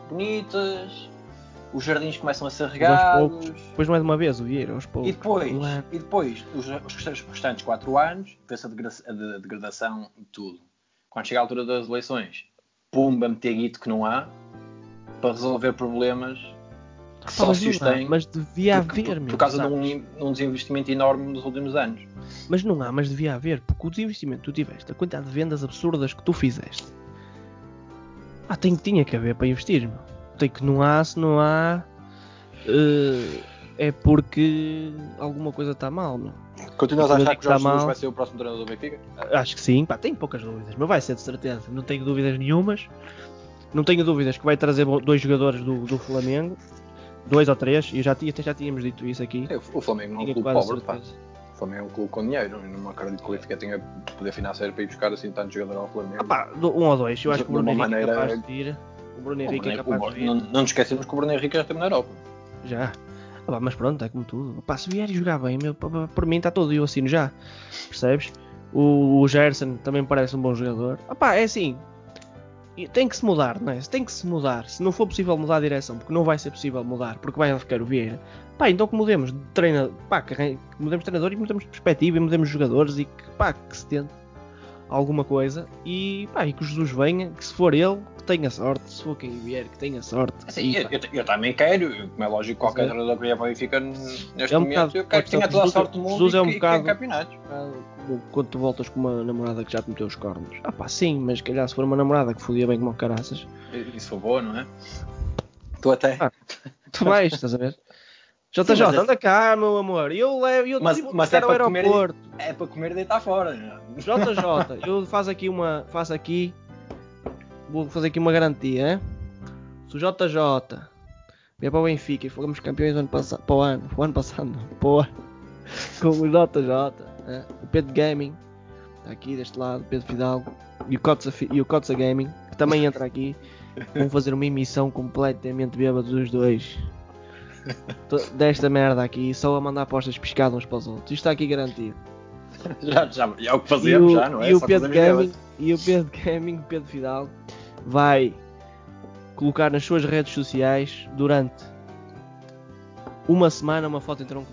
bonitas, os jardins começam a ser regados. Depois, mais uma vez, o Vieira, aos poucos. E depois, e depois os, os restantes 4 anos, vê-se a degradação de tudo. Quando chega a altura das eleições, pumba, meter guito que não há, para resolver problemas que sócios têm. Mas devia haver, por, por, por causa de um, um, desinvestimento enorme nos últimos anos. Mas não há, mas devia haver, porque o desinvestimento que tu tiveste, a quantidade de vendas absurdas que tu fizeste, ah, tem, tinha que haver para investir, meu. Tem que não há, se não há. Uh, é porque alguma coisa está mal, meu. Continuas a achar que o Jorge Jesus vai ser o próximo treinador do Benfica? Acho que sim, pá, tenho poucas dúvidas, mas vai ser de certeza, não tenho dúvidas nenhumas. Não tenho dúvidas que vai trazer dois jogadores do, do Flamengo dois ou três, e já, até já tínhamos dito isso aqui. É, o Flamengo não é um clube pobre, pá. O Flamengo é um clube com dinheiro, não acredito que o Benfica tenha poder financeiro para ir buscar assim tanto jogador ao Flamengo. Ah, pá, um ou dois, eu acho que o Bruno Henrique é capaz de ir. O Bruno Henrique é capaz de vir. Não, não nos esquecemos que o Bruno Henrique já esteve na Europa. Já. Mas pronto, é como tudo. Pá, se vier e jogar bem, meu, por mim está todo eu assino já. Percebes? O, o Gerson também parece um bom jogador. É assim, tem que se mudar, não é? Tem que se mudar. Se não for possível mudar a direção, porque não vai ser possível mudar, porque vai ficar o Vieira, pá, então que mudemos de treinador, pá, que, mudemos de treinador e mudemos de perspectiva e mudemos de jogadores e que, pá, que se tente alguma coisa e, pá, e que o Jesus venha, que se for ele, que tenha sorte, se for quem vier, que tenha sorte. Assim, e, eu, eu, eu, também quero, como é lógico, qualquer treinador que vier para o Benfica neste é um momento, bocado, eu quero que tenha toda a sorte do mundo Jesus e é um que, bocado, que campeonatos. Quando tu voltas com uma namorada que já te meteu os cornos. Ah pá, sim, mas calhar se for uma namorada que fodia bem como caraças. E se for boa, não é? Tu até. Ah, tu vais, estás a ver? JJ, Sim, anda cá, meu amor. Eu levo, eu mas, mas é ao aeroporto. Comer, é para comer e deitar fora. JJ, eu faço aqui uma. Faço aqui. Vou fazer aqui uma garantia, hein? Se o JJ vier para o Benfica e fomos campeões ano passado, para o ano, para o ano passado, não, para o ano, com o JJ, né? o Pedro Gaming, está aqui deste lado, Pedro Fidalgo, e o Kotza, e o Gaming, que também entra aqui, vão fazer uma emissão completamente bêbada dos dois desta merda aqui, só a mandar apostas piscadas uns para os outros. Isto está aqui garantido. já, já, é o que fazemos, o, já, não é? E o, Pedro Gaming, e o Pedro Gaming, Pedro Fidal, vai colocar nas suas redes sociais durante uma semana uma foto em tronco.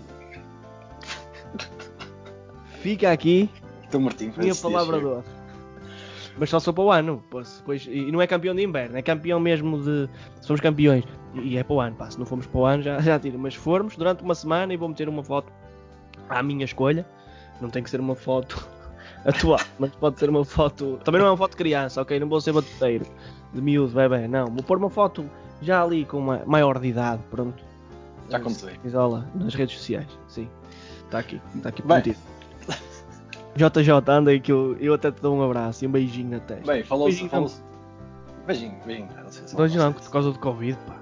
Fica aqui. Estou mortinho, minha palavra do mas só sou para o ano. Pois, pois, e não é campeão de inverno, é campeão mesmo de. Somos campeões. E é para o ano, pá. Se não formos para o ano, já, já tiro. Mas formos durante uma semana e vou meter uma foto à minha escolha. Não tem que ser uma foto atual, mas pode ser uma foto. Também não é uma foto de criança, ok? Não vou ser batuteiro de miúdo, bebê, não. Vou pôr uma foto já ali com uma maior de idade, pronto. Já comecei. Isola nas redes sociais, sim. Está aqui, está aqui prometido. JJ, anda aí que eu, eu até te dou um abraço e um beijinho na testa. Bem, falou-se. Falou beijinho, beijinho. Não sei se beijinho não, por causa do Covid, pá.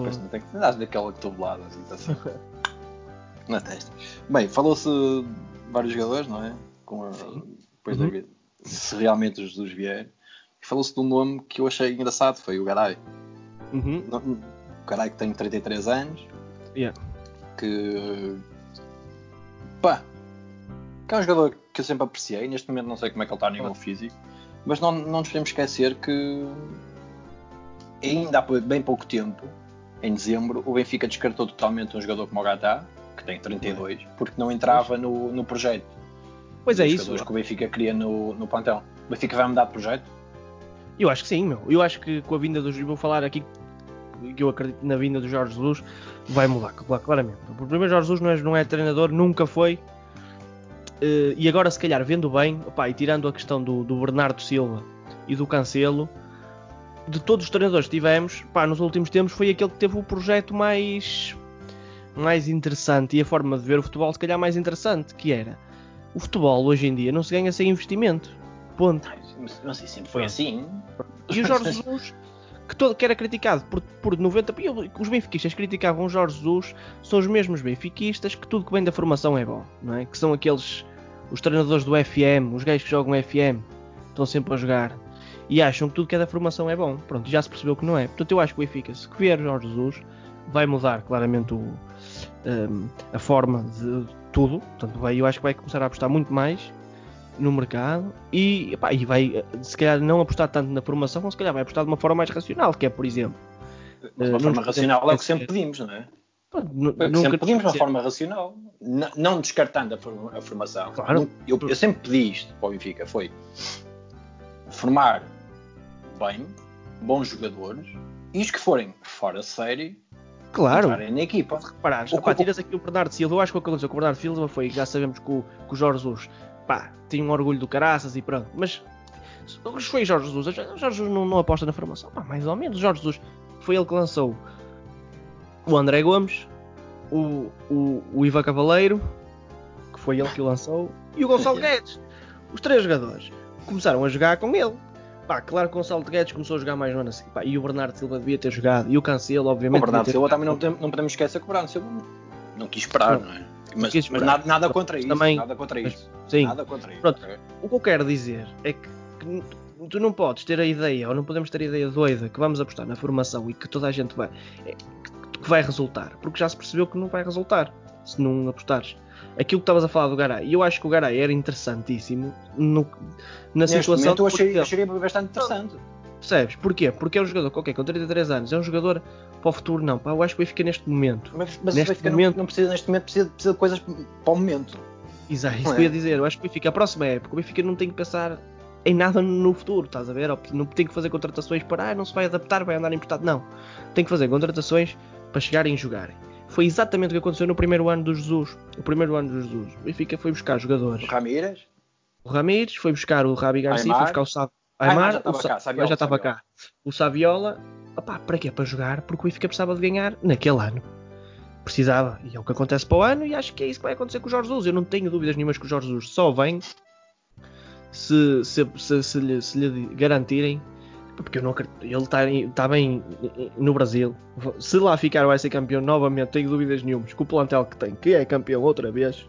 Pois não tem que dar daquela cotovelada assim, tá assim. na testa. Bem, falou-se vários jogadores, não é? Com a, depois uhum. da, se realmente o Jesus vier. Falou-se de um nome que eu achei engraçado, foi o Garay. Uhum. O Garay que tem 33 anos. Yeah. Que. pá! Que é um jogador que eu sempre apreciei. Neste momento não sei como é que ele está a nível físico. Mas não, não nos podemos esquecer que ainda há bem pouco tempo, em dezembro, o Benfica descartou totalmente um jogador como o Gata, que tem 32, porque não entrava no, no projeto. Pois é isso. que o Benfica queria no, no plantel. O Benfica vai mudar de projeto? Eu acho que sim, meu. Eu acho que com a vinda dos. Vou falar aqui que eu acredito na vinda do Jorge Jesus, vai mudar, claramente. O primeiro Jorge Jesus não é, não é treinador, nunca foi, Uh, e agora, se calhar, vendo bem, opa, e tirando a questão do, do, Bernardo Silva e do Cancelo, de todos os treinadores que tivemos, pá, nos últimos tempos, foi aquele que teve o projeto mais, mais interessante e a forma de ver o futebol, se calhar, mais interessante, que era o futebol hoje em dia não se ganha sem investimento. Ponto. Não sei, sempre foi assim. E o Jorge Jesus, que, todo, que era criticado por, por 90. Os benfiquistas criticavam o Jorge Jesus, são os mesmos benfiquistas que tudo que vem da formação é bom, não é? Que são aqueles os treinadores do FM, os gajos que jogam FM, estão sempre a jogar e acham que tudo que é da formação é bom. Pronto, já se percebeu que não é. Portanto, eu acho que o Benfica, se vier o Jorge Jesus, vai mudar claramente o, um, a forma de tudo. Portanto, vai, eu acho que vai começar a apostar muito mais no mercado e, epá, e vai, se calhar, não apostar tanto na formação, mas se calhar vai apostar de uma forma mais racional, que é, por exemplo. Mas uma uh, forma racional é o que sempre pedimos, não é? É sempre pedimos uma forma racional, não descartando a, formação. Claro. Eu, eu, sempre pedi isto para o Benfica, foi formar bem, bons jogadores, e os que forem fora de série, claro. na equipa. Reparares, o, tiras aqui o Bernardo Silva, eu acho que o que aconteceu com o Bernardo Silva foi, já sabemos que o, que o Jorge Jesus, pá, tinha um orgulho do caraças e pronto, mas foi Jorge Jesus, o Jorge Jesus não, não aposta na formação, pá, mais ou menos, o Jorge Jesus foi ele que lançou o André Gomes, o, o, o Ivan Cavaleiro, que foi ele que o lançou, e o Gonçalo Guedes. Os três jogadores começaram a jogar com ele. Pá, claro que o Gonçalo Guedes começou a jogar mais no ano assim. Pá, e o Bernardo Silva devia ter jogado. E o Cancelo, obviamente. O Bernardo Silva também não, não, podemos esquecer que o Bernardo Silva não quis esperar, não, não é? Mas, mas nada, nada, contra isso. Também, nada contra isso. Sim. Nada contra isso. Pronto. O que eu quero dizer é que, que tu não podes ter a ideia, ou não podemos ter a ideia doida que vamos apostar na formação e que toda a gente vai. É, que vai resultar, porque já se percebeu que não vai resultar se não apostares. Aquilo que estavas a falar do Garay, e eu acho que o Garay era interessantíssimo no, na Neste situação. Eu achei, achei bastante interessante. Percebes? Porquê? Porque é um jogador qualquer com 33 anos, é um jogador para o futuro, não. Pá, eu acho que o Benfica neste momento. Mas, mas neste o Benfica momento, não, não, precisa, neste momento, precisa, precisa de coisas para o momento. Exato, isso é? que eu ia dizer. Eu acho que o Benfica, a próxima época, o Benfica não tem que pensar em nada no futuro, estás a ver? Não tem que fazer contratações para, ah, não se vai adaptar, vai andar emprestado. Não. Tem que fazer contratações para chegarem e jogarem. Foi exatamente o que aconteceu no primeiro ano do Jesus. O primeiro ano do Jesus. O Benfica foi buscar jogadores. O Ramírez? O Ramírez, foi buscar o Rabi Garcia, Aymar. foi buscar o Sav... Aymar, Aymar já estava cá, Saviola, já estava cá. O Saviola, opá, para quê? Para jogar, porque o Benfica precisava de ganhar naquele ano. Precisava, e é o que acontece para o ano, e acho que é isso que vai acontecer com o Jorge Jesus. Eu não tenho dúvidas nenhumas que o Jorge Jesus só vem se, se, se, se, lhe, se lhe garantirem porque eu não acredito. Ele está tá bem no Brasil. Se lá ficar, vai ser campeão novamente. Tenho dúvidas nenhumas. Com o plantel que tem, que é campeão outra vez.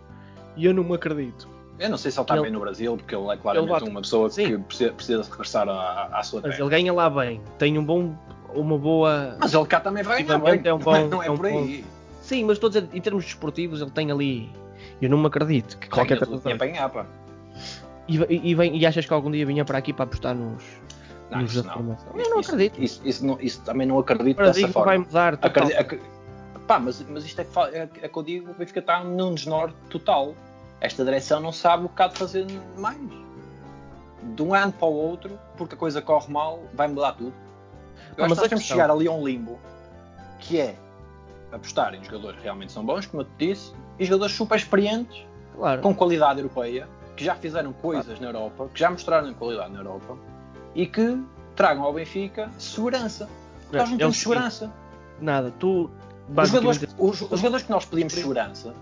E eu não me acredito. Eu não sei se ele está ele, bem no Brasil, porque ele é claramente ele uma pessoa Sim. que precisa, precisa regressar à, à sua terra. Mas ele ganha lá bem. Tem um bom, uma boa. Mas ele cá também vai ganhar bem. É um bom, não é, é um por aí. Bom... Sim, mas estou a dizer, em termos desportivos, ele tem ali. Eu não me acredito que qualquer coisa. Ganhar, pá. E, e, e, vem, e achas que algum dia vinha para aqui para apostar nos, não, isso não. Eu não acredito. Isso, isso, não, isso, também não acredito dessa forma. vai mudar. Acredito, ac... Pá, mas, mas isto é que, é, é que eu digo, o Benfica está num desnorte total. Esta direção não sabe o que há de fazer mais. De um ano para o outro, porque a coisa corre mal, vai mudar tudo. Eu acho que nós temos que chegar ali a um limbo, que é apostar em jogadores que realmente são bons, como eu te disse, e jogadores super experientes, claro. com qualidade europeia, que já fizeram coisas claro. na Europa, que já mostraram qualidade na Europa, e que tragam ao Benfica segurança. Porque nós não temos segurança. Nada, tu. Os jogadores, os, os jogadores que nós pedimos segurança,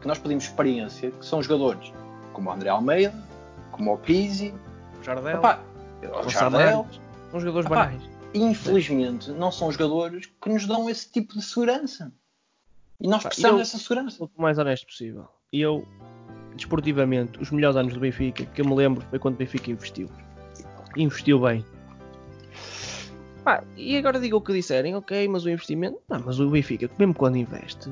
que nós pedimos experiência, que são jogadores como o André Almeida, como o Pizzi, o Jardel, Opa, o Jardel são jogadores Opa, banais. Infelizmente, não são jogadores que nos dão esse tipo de segurança. E nós precisamos eu, dessa segurança. O mais honesto possível. E eu, desportivamente, os melhores anos do Benfica, que eu me lembro, foi quando o Benfica investiu investiu bem. Pá, e agora diga o que disserem, ok, mas o investimento. Não, mas o Benfica, mesmo quando investe,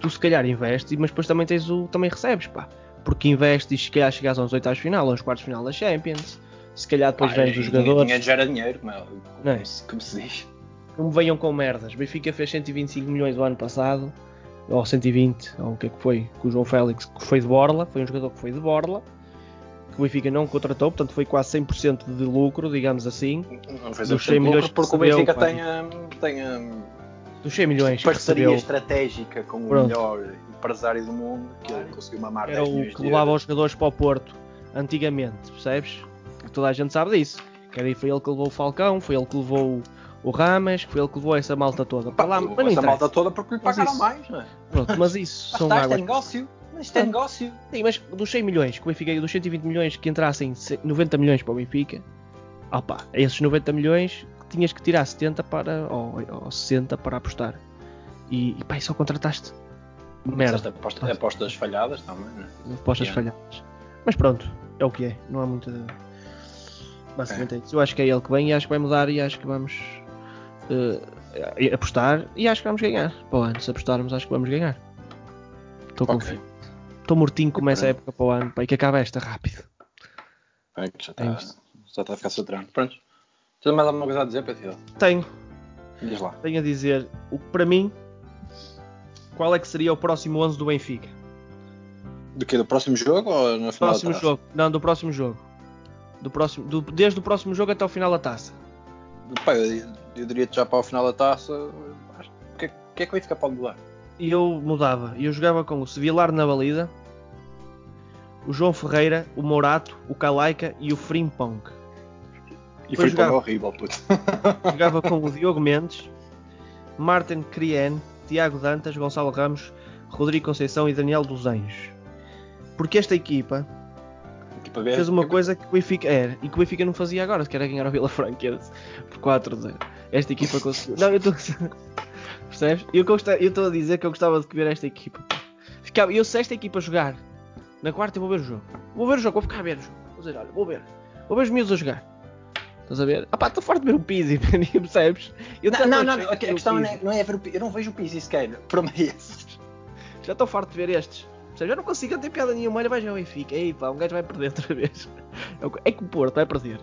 tu se calhar investes, mas depois também tens o. também recebes, pá. Porque investes e se calhar chegas aos oitavos final, aos quartos final da Champions. Se calhar depois ah, vens os jogadores. Dinheiro gera dinheiro, como, é, como, não é? como se diz. Não venham com merdas. Benfica fez 125 milhões o ano passado, ou 120, ou o que é que foi, com o João Félix, que foi de Borla, foi um jogador que foi de Borla que o Benfica não contratou, portanto foi quase 100% de lucro, digamos assim. Não fez dos 100 milhões porque recebeu, o Benfica tem, tem dos 100 milhões parceria estratégica com o Pronto. melhor empresário do mundo, que conseguiu mamar Era o que levava os jogadores para o Porto antigamente, percebes? Toda a gente sabe disso. Que aí foi ele que levou o Falcão, foi ele que levou o Ramas, foi ele que levou essa malta toda para lá. Mas essa malta toda porque lhe pagaram isso, mais, não é? Pronto, mas isso mas são está, águas. negócio. Mas isto é negócio. Sim, mas dos 100 milhões que o Benfica, dos 120 milhões que entrassem 90 milhões para o Benfica, opa, esses 90 milhões tinhas que tirar 70 para, ou, ou 60 para apostar. E, e pá, só contrataste merda. Disseste aposta- apostas falhadas também, né? Apostas Yeah. falhadas. Mas pronto, é o que é. Não há muita. Basicamente é isso. Eu acho que é ele que vem e acho que vai mudar e acho que vamos eh, apostar e acho que vamos ganhar. Para o ano, se apostarmos, acho que vamos ganhar. Estou Ok. confiante. Estou mortinho, começa a época para o ano, pá, e que acaba esta rápido. É que já está já está a ficar saturando. Pronto. Tens mais alguma coisa a dizer, Pedro? Tenho, Diz lá. tenho a dizer, o que para mim, qual é que seria o próximo 11 do Benfica? Do que? Do próximo jogo ou na final Próximo da taça? jogo, não, do próximo jogo. Do próximo, do- desde o próximo jogo até o final da taça. Pá, eu, eu diria-te já para o final da taça. O que, é- que é que o Benfica pode mudar? E eu mudava, eu jogava com o Sevilar na balida, o João Ferreira, o Morato, o Calaica e o Frimpong. E Depois foi jogava. horrível, puto. Jogava com o Diogo Mendes, Martin Crien, Tiago Dantas, Gonçalo Ramos, Rodrigo Conceição e Daniel dos Anjos. Porque esta equipa Aqui para ver. fez uma coisa que o Benfica era e que o Benfica não fazia agora, que era ganhar o Vila Franca por 4-0. Esta equipa conseguiu. Não, eu estou. Percebes? Eu gosta- eu estou a dizer que eu gostava de ver esta equipa. Ficava, eu se esta equipa jogar na quarta eu vou ver o jogo. Vou ver o jogo, vou ficar a ver o jogo. Vou dizer, olha, vou ver. Vou ver os miúdos a jogar. Estás a ver? Ah pá, estou farto de ver o Pizzi, percebes? Eu Não, não, não, achei a ver questão não Pizzi. é, não é ver o Pi- Eu não vejo o Pizzi sequer. Para mim. Já estou farto de ver estes. Percebes? Já não consigo não ter piada nenhuma. Olha, vai já o Benfica. Ei pá, um gajo vai perder outra vez. É que- É que o Porto vai perder.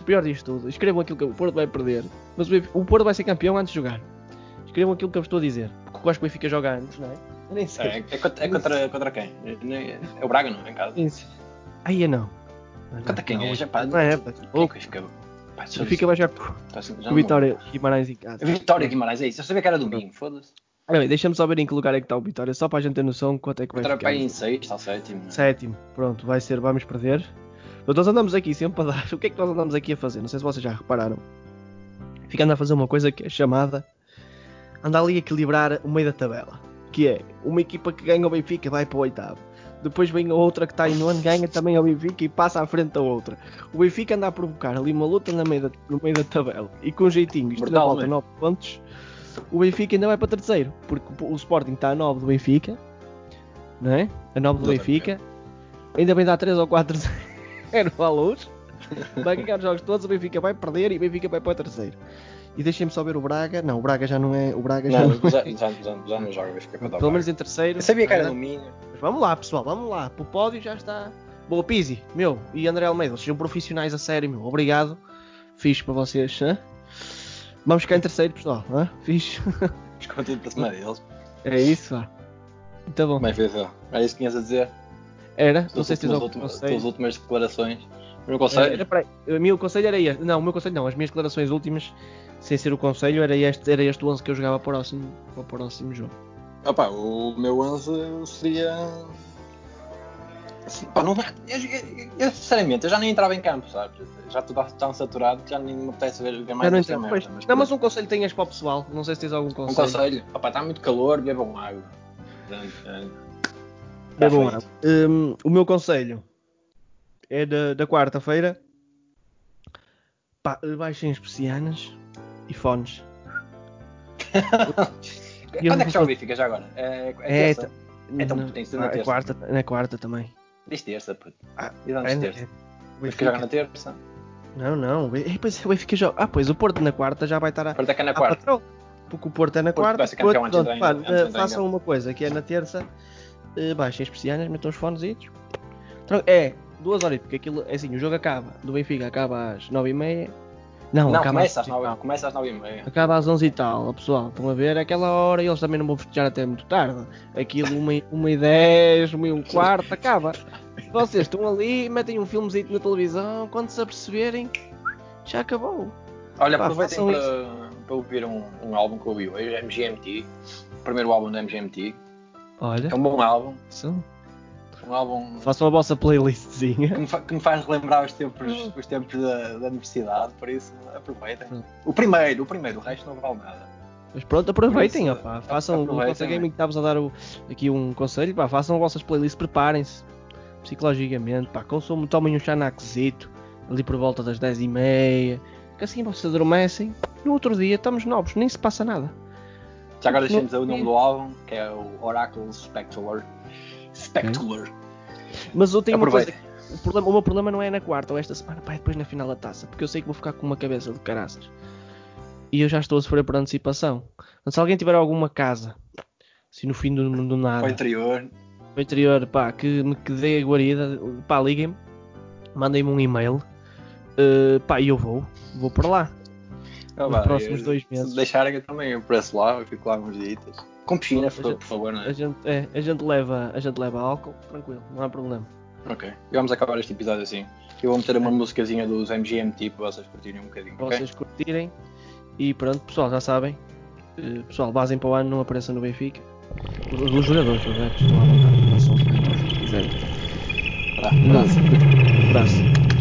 O pior disto tudo. Escrevam aquilo que o Porto vai perder. Mas o Porto vai ser campeão antes de jogar. Escrevam aquilo que eu vos estou a dizer. Porque eu acho que o Benfica joga antes, não é? Eu nem sei. É, é contra, é contra, contra quem? É, é o Braga, não? Em casa. Isso. Aí é não. Contra quem não, é? Já, pá, Não é, pá. É que fica? Pá, O Benfica vai jogar com Tá assim, já com o Vitória Guimarães em casa. Vitória Guimarães, é isso. Eu sabia que era domingo, foda-se. Bem, deixa-me só ver em que lugar é que está o Vitória. Só para a gente ter noção quanto é que vai Vitória ficar. para aí em sexto ou sétimo. né? Sétimo, pronto, vai ser, vamos perder. Mas nós andamos aqui sempre a dar. O que é que nós andamos aqui a fazer? Não sei se vocês já repararam. Ficando a fazer uma coisa que é chamada. Anda ali a equilibrar o meio da tabela. Que é uma equipa que ganha o Benfica vai para o oitavo. Depois vem a outra que está em nono, ganha também ao Benfica e passa à frente da outra. O Benfica anda a provocar ali uma luta no meio da, no meio da tabela. E com jeitinho, isto ainda falta é? 9 pontos. O Benfica ainda vai para terceiro. Porque o Sporting está a 9 do Benfica. Não é? A 9 do. Benfica. Ainda bem dar 3 ou 4 0 à luz. Vai ganhar os jogos todos, o Benfica vai perder e o Benfica vai para o terceiro. E deixem-me só ver o Braga. Não, o Braga já não é. O Braga já Não, não, já, é. já, já, já não joga, fica para Pelo menos em terceiro. Eu sabia que era Ah, domingo. Mas vamos lá, pessoal, vamos lá. Para o pódio já está. Boa Pizzi, meu, e André Almeida, sejam profissionais a sério, meu. Obrigado. Fixe para vocês. hã? Vamos ficar em terceiro, pessoal. Hã? Fixe. Desconto tudo para cima deles. É isso, vá. Tá bom. Foi? Era isso que tinhas a dizer? Era, não Tuas sei se tens últimas, algum conselho. últimas declarações. O meu Era, conselho? peraí, o meu conselho era este. Não, o meu conselho não. As minhas declarações últimas, sem ser o conselho, era este, era este 11 que eu jogava para o próximo, para o próximo jogo. Opa, o meu 11 seria. Assim, pá, não, eu, eu- eu, sinceramente, eu já nem entrava em campo, sabes? Já estou tão saturado que já nem me apetece ver, Já mais não, esta merda. Pois, não, mas um conselho tenhas para o pessoal. Não sei se tens algum um conselho. conselho. Opa, está muito calor, bebam água. Portanto, é, tá Bebam água. Hum, o meu conselho é da, da quarta-feira. Baixem as persianas e fones. Quando é que joga o Benfica já agora? É, é, É, terça? Na, tem que ser na terça. quarta, na quarta também. Diz terça, puto. Ah, E dá-nos É, terça. é, O o Benfica joga na terça. Não, não. é, pois, o Benfica joga. Ah, pois o Porto na quarta já vai estar a. Porto é que é na quarta. patrão. Porque o Porto é na Porto quarta. Porto, antes pronto, pá, antes em façam uma coisa que é na terça. eh, baixem as persianas, metam os fones Tran- É, duas horas, porque aquilo é assim, o jogo acaba. Do Benfica acaba às nove e meia. Não, Não, acaba começa às às 11 e 9 tal. começa às nove e meia. Acaba às 11 e tal, pessoal. Estão a ver? Aquela hora e eles também não vão festejar até muito tarde. Aquilo, uma, uma e 10, uma e um quarto, acaba. Vocês estão ali, metem um filmezinho na televisão, quando se aperceberem, já acabou. Olha, Pá, aproveitem para, para ouvir um, um álbum que eu ouvi hoje, MGMT. O primeiro álbum da MGMT. Olha, É um bom álbum. isso. Um álbum façam a vossa playlistzinha. que me, fa- que me faz relembrar os tempos, os tempos da, da universidade, por isso aproveitem. Pronto. O primeiro, o primeiro, o resto não vale nada. Mas pronto, aproveitem, isso, opá, façam o aproveitem, Consa Gaming né? que estavas a dar o- aqui um conselho, pá, façam as vossas playlists, preparem-se psicologicamente, pá, consumam, tomem um chanaquezito ali por volta das 10 e meia, que assim vocês adormecem, no outro dia estamos novos, nem se passa nada. Já agora dizer o nome do álbum, que é o Oracle Spectacular. Spectacular. Mas eu tenho uma Aproveita. coisa. O, problema, o meu problema não é na quarta ou esta semana, pá, é depois na final da taça. Porque eu sei que vou ficar com uma cabeça de caraças. E eu já estou a sofrer por antecipação. Então, se alguém tiver alguma casa, assim no fim do, do Para o nada, interior. no interior, pá, que me que dê a guarida, pá, liguem-me, mandem-me um e-mail, eh, pá, e eu vou, vou para lá. Ah, Nos próximos dois Se meses. deixarem eu também, eu apareço lá, eu fico lá uns dias. Com piscina, por, por favor, não A é? gente, é, a gente leva, a gente leva álcool, tranquilo, não há problema. Ok. E vamos acabar este episódio assim. Eu vou meter uma musicazinha dos MGMT para vocês curtirem um bocadinho. Para vocês curtirem. E pronto, pessoal, já sabem. Eh, pessoal, basem para o ano, não apareçam no Benfica. Os, os jogadores, os adeptos, estão à vontade, quiserem. Tá, abraço. Abraço.